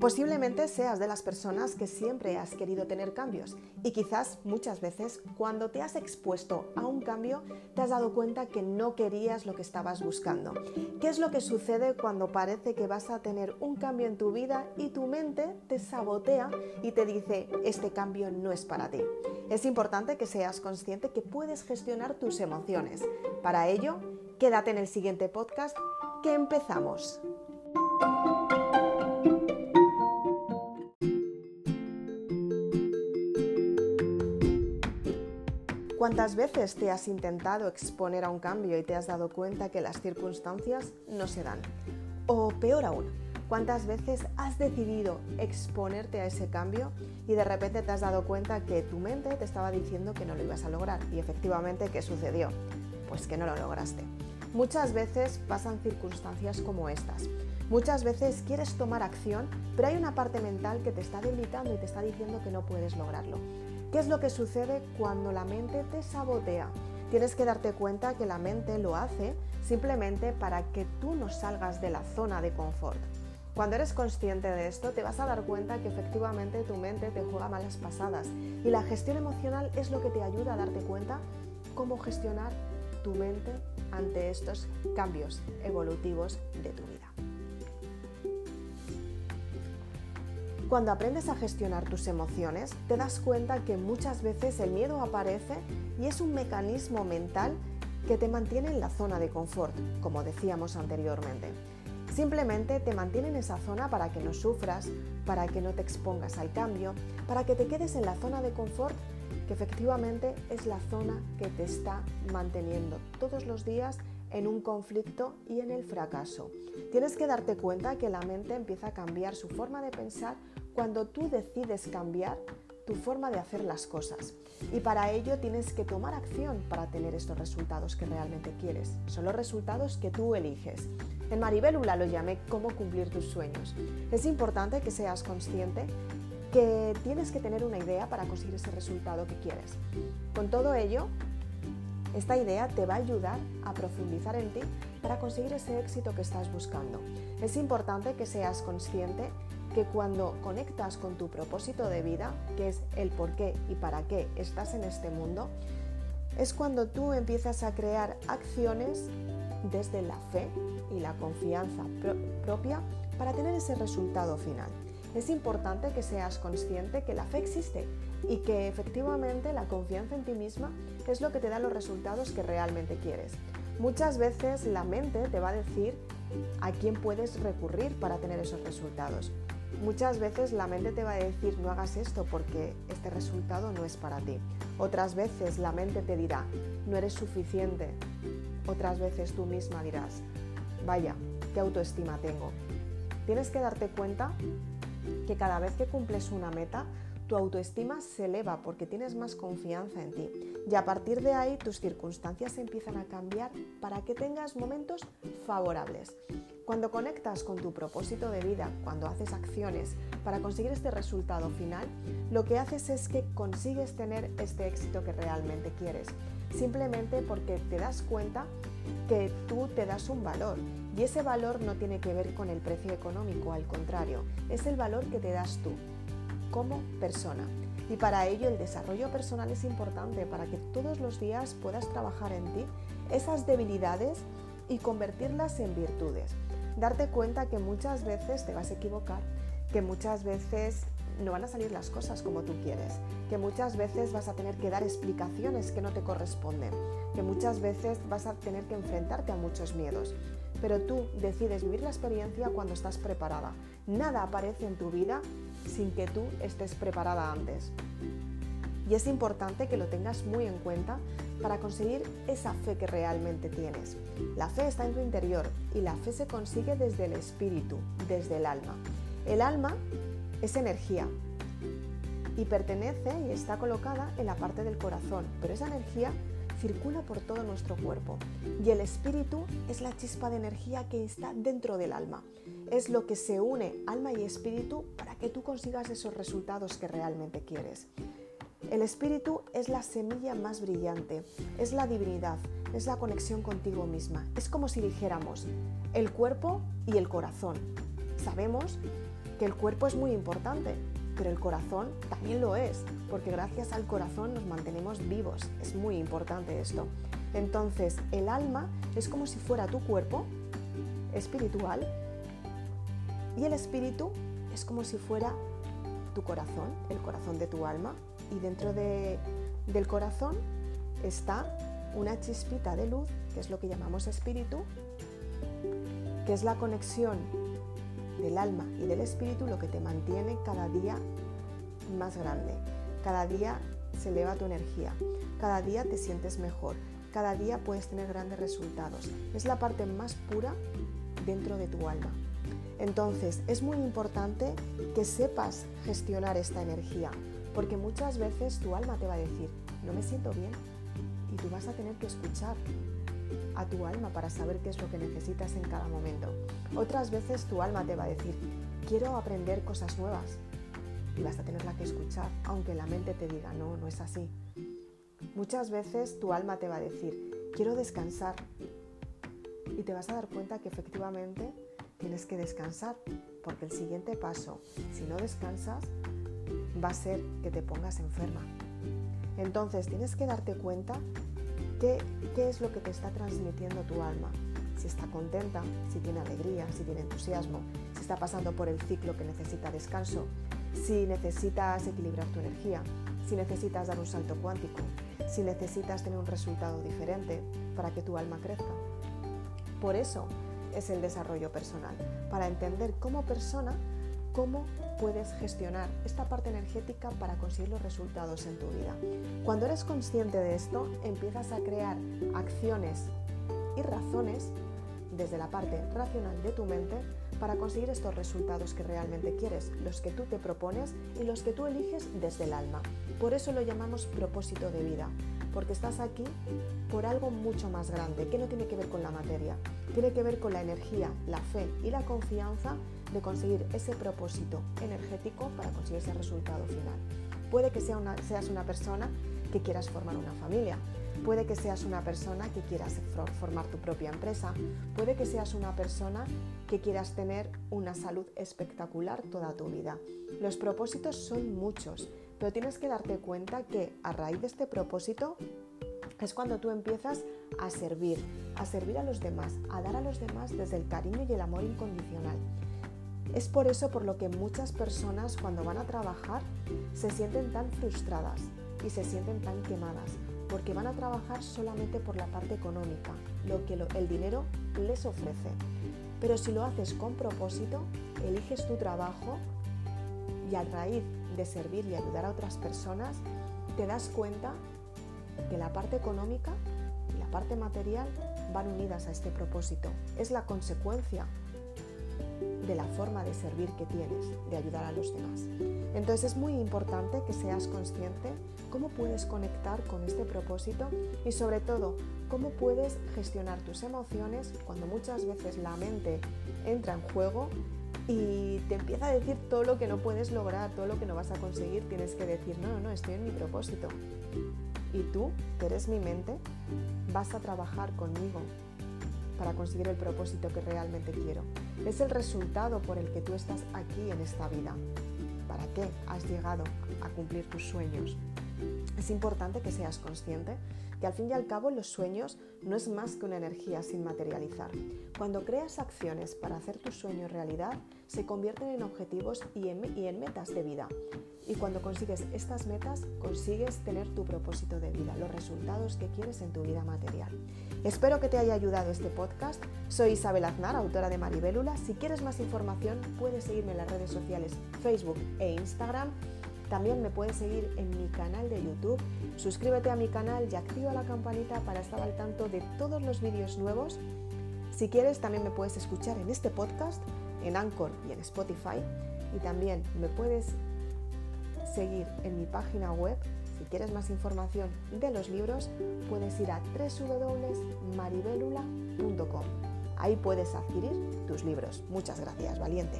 Posiblemente seas de las personas que siempre has querido tener cambios y quizás muchas veces cuando te has expuesto a un cambio te has dado cuenta que no querías lo que estabas buscando. ¿Qué es lo que sucede cuando parece que vas a tener un cambio en tu vida y tu mente te sabotea y te dice este cambio no es para ti? Es importante que seas consciente que puedes gestionar tus emociones. Para ello, quédate en el siguiente podcast que empezamos. ¿Cuántas veces te has intentado exponer a un cambio y te has dado cuenta que las circunstancias no se dan? O peor aún, ¿cuántas veces has decidido exponerte a ese cambio y de repente te has dado cuenta que tu mente te estaba diciendo que no lo ibas a lograr? Y efectivamente, ¿qué sucedió? Pues que no lo lograste. Muchas veces pasan circunstancias como estas. Muchas veces quieres tomar acción, pero hay una parte mental que te está debilitando y te está diciendo que no puedes lograrlo. ¿Qué es lo que sucede cuando la mente te sabotea? Tienes que darte cuenta que la mente lo hace simplemente para que tú no salgas de la zona de confort. Cuando eres consciente de esto, te vas a dar cuenta que efectivamente tu mente te juega malas pasadas y la gestión emocional es lo que te ayuda a darte cuenta cómo gestionar tu mente ante estos cambios evolutivos de tu vida. Cuando aprendes a gestionar tus emociones, te das cuenta que muchas veces el miedo aparece y es un mecanismo mental que te mantiene en la zona de confort, como decíamos anteriormente. Simplemente te mantiene en esa zona para que no sufras, para que no te expongas al cambio, para que te quedes en la zona de confort que efectivamente es la zona que te está manteniendo todos los días en un conflicto y en el fracaso. Tienes que darte cuenta que la mente empieza a cambiar su forma de pensar cuando tú decides cambiar tu forma de hacer las cosas. Y para ello tienes que tomar acción para tener estos resultados que realmente quieres. Son los resultados que tú eliges. En Maribelula lo llamé cómo cumplir tus sueños. Es importante que seas consciente que tienes que tener una idea para conseguir ese resultado que quieres. Con todo ello, esta idea te va a ayudar a profundizar en ti para conseguir ese éxito que estás buscando. Es importante que seas consciente que cuando conectas con tu propósito de vida, que es el por qué y para qué estás en este mundo, es cuando tú empiezas a crear acciones desde la fe y la confianza propia para tener ese resultado final. Es importante que seas consciente que la fe existe y que efectivamente la confianza en ti misma es lo que te da los resultados que realmente quieres. Muchas veces la mente te va a decir a quién puedes recurrir para tener esos resultados. Muchas veces la mente te va a decir no hagas esto porque este resultado no es para ti. Otras veces la mente te dirá no eres suficiente. Otras veces tú misma dirás vaya, qué autoestima tengo. Tienes que darte cuenta que cada vez que cumples una meta, tu autoestima se eleva porque tienes más confianza en ti. Y a partir de ahí tus circunstancias empiezan a cambiar para que tengas momentos favorables. Cuando conectas con tu propósito de vida, cuando haces acciones para conseguir este resultado final, lo que haces es que consigues tener este éxito que realmente quieres. Simplemente porque te das cuenta que tú te das un valor y ese valor no tiene que ver con el precio económico, al contrario, es el valor que te das tú como persona. Y para ello el desarrollo personal es importante para que todos los días puedas trabajar en ti esas debilidades y convertirlas en virtudes. Darte cuenta que muchas veces te vas a equivocar, que muchas veces no van a salir las cosas como tú quieres, que muchas veces vas a tener que dar explicaciones que no te corresponden, que muchas veces vas a tener que enfrentarte a muchos miedos. Pero tú decides vivir la experiencia cuando estás preparada. Nada aparece en tu vida sin que tú estés preparada antes. Y es importante que lo tengas muy en cuenta para conseguir esa fe que realmente tienes. La fe está en tu interior y la fe se consigue desde el espíritu, desde el alma. El alma es energía y pertenece y está colocada en la parte del corazón, pero esa energía circula por todo nuestro cuerpo y el espíritu es la chispa de energía que está dentro del alma. Es lo que se une alma y espíritu para que tú consigas esos resultados que realmente quieres. El espíritu es la semilla más brillante, es la divinidad, es la conexión contigo misma. Es como si dijéramos el cuerpo y el corazón. Sabemos que el cuerpo es muy importante, pero el corazón también lo es, porque gracias al corazón nos mantenemos vivos. Es muy importante esto. Entonces, el alma es como si fuera tu cuerpo espiritual y el espíritu es como si fuera tu corazón, el corazón de tu alma. Y dentro del corazón está una chispita de luz, que es lo que llamamos espíritu, que es la conexión del alma y del espíritu lo que te mantiene cada día más grande. Cada día se eleva tu energía, cada día te sientes mejor, cada día puedes tener grandes resultados. Es la parte más pura dentro de tu alma. Entonces, es muy importante que sepas gestionar esta energía, porque muchas veces tu alma te va a decir, no me siento bien, y tú vas a tener que escuchar a tu alma para saber qué es lo que necesitas en cada momento. Otras veces tu alma te va a decir, quiero aprender cosas nuevas, y vas a tenerla que escuchar, aunque la mente te diga, no, no es así. Muchas veces tu alma te va a decir, quiero descansar, y te vas a dar cuenta que efectivamente tienes que descansar, porque el siguiente paso, si no descansas, va a ser que te pongas enferma. Entonces tienes que darte cuenta qué, es lo que te está transmitiendo tu alma. Si está contenta, si tiene alegría, si tiene entusiasmo, si está pasando por el ciclo que necesita descanso, si necesitas equilibrar tu energía, si necesitas dar un salto cuántico, si necesitas tener un resultado diferente para que tu alma crezca. Por eso es el desarrollo personal, para entender como persona cómo puedes gestionar esta parte energética para conseguir los resultados en tu vida. Cuando eres consciente de esto, empiezas a crear acciones y razones desde la parte racional de tu mente para conseguir estos resultados que realmente quieres, los que tú te propones y los que tú eliges desde el alma. Por eso lo llamamos propósito de vida, porque estás aquí por algo mucho más grande, que no tiene que ver con la materia, tiene que ver con la energía, la fe y la confianza de conseguir ese propósito energético para conseguir ese resultado final. Puede que sea seas una persona que quieras formar una familia, puede que seas una persona que quieras formar tu propia empresa, puede que seas una persona que quieras tener una salud espectacular toda tu vida. Los propósitos son muchos pero tienes que darte cuenta que a raíz de este propósito es cuando tú empiezas a servir, a servir a los demás, a dar a los demás desde el cariño y el amor incondicional. Es por eso por lo que muchas personas cuando van a trabajar se sienten tan frustradas y se sienten tan quemadas, porque van a trabajar solamente por la parte económica, lo que el dinero les ofrece. Pero si lo haces con propósito, eliges tu trabajo y a raíz de servir y ayudar a otras personas, te das cuenta que la parte económica y la parte material van unidas a este propósito. Es la consecuencia de la forma de servir que tienes, de ayudar a los demás. Entonces es muy importante que seas consciente cómo puedes conectar con este propósito y sobre todo cómo puedes gestionar tus emociones cuando muchas veces la mente entra en juego y te empieza a decir todo lo que no puedes lograr, todo lo que no vas a conseguir, tienes que decir, no, no, no, estoy en mi propósito. Y tú, que eres mi mente, vas a trabajar conmigo para conseguir el propósito que realmente quiero. Es el resultado por el que tú estás aquí en esta vida. ¿Para qué has llegado a cumplir tus sueños? Es importante que seas consciente que al fin y al cabo los sueños no es más que una energía sin materializar. Cuando creas acciones para hacer tus sueños realidad, se convierten en objetivos y en, y en, metas de vida. Y cuando consigues estas metas, consigues tener tu propósito de vida, los resultados que quieres en tu vida material. Espero que te haya ayudado este podcast. Soy Isabel Aznar, autora de Maribélula. Si quieres más información, puedes seguirme en las redes sociales Facebook e Instagram también me puedes seguir en mi canal de YouTube. Suscríbete a mi canal y activa la campanita para estar al tanto de todos los vídeos nuevos. Si quieres, también me puedes escuchar en este podcast, en Anchor y en Spotify. Y también me puedes seguir en mi página web. Si quieres más información de los libros, puedes ir a www.maribelula.com. Ahí puedes adquirir tus libros. Muchas gracias, valiente.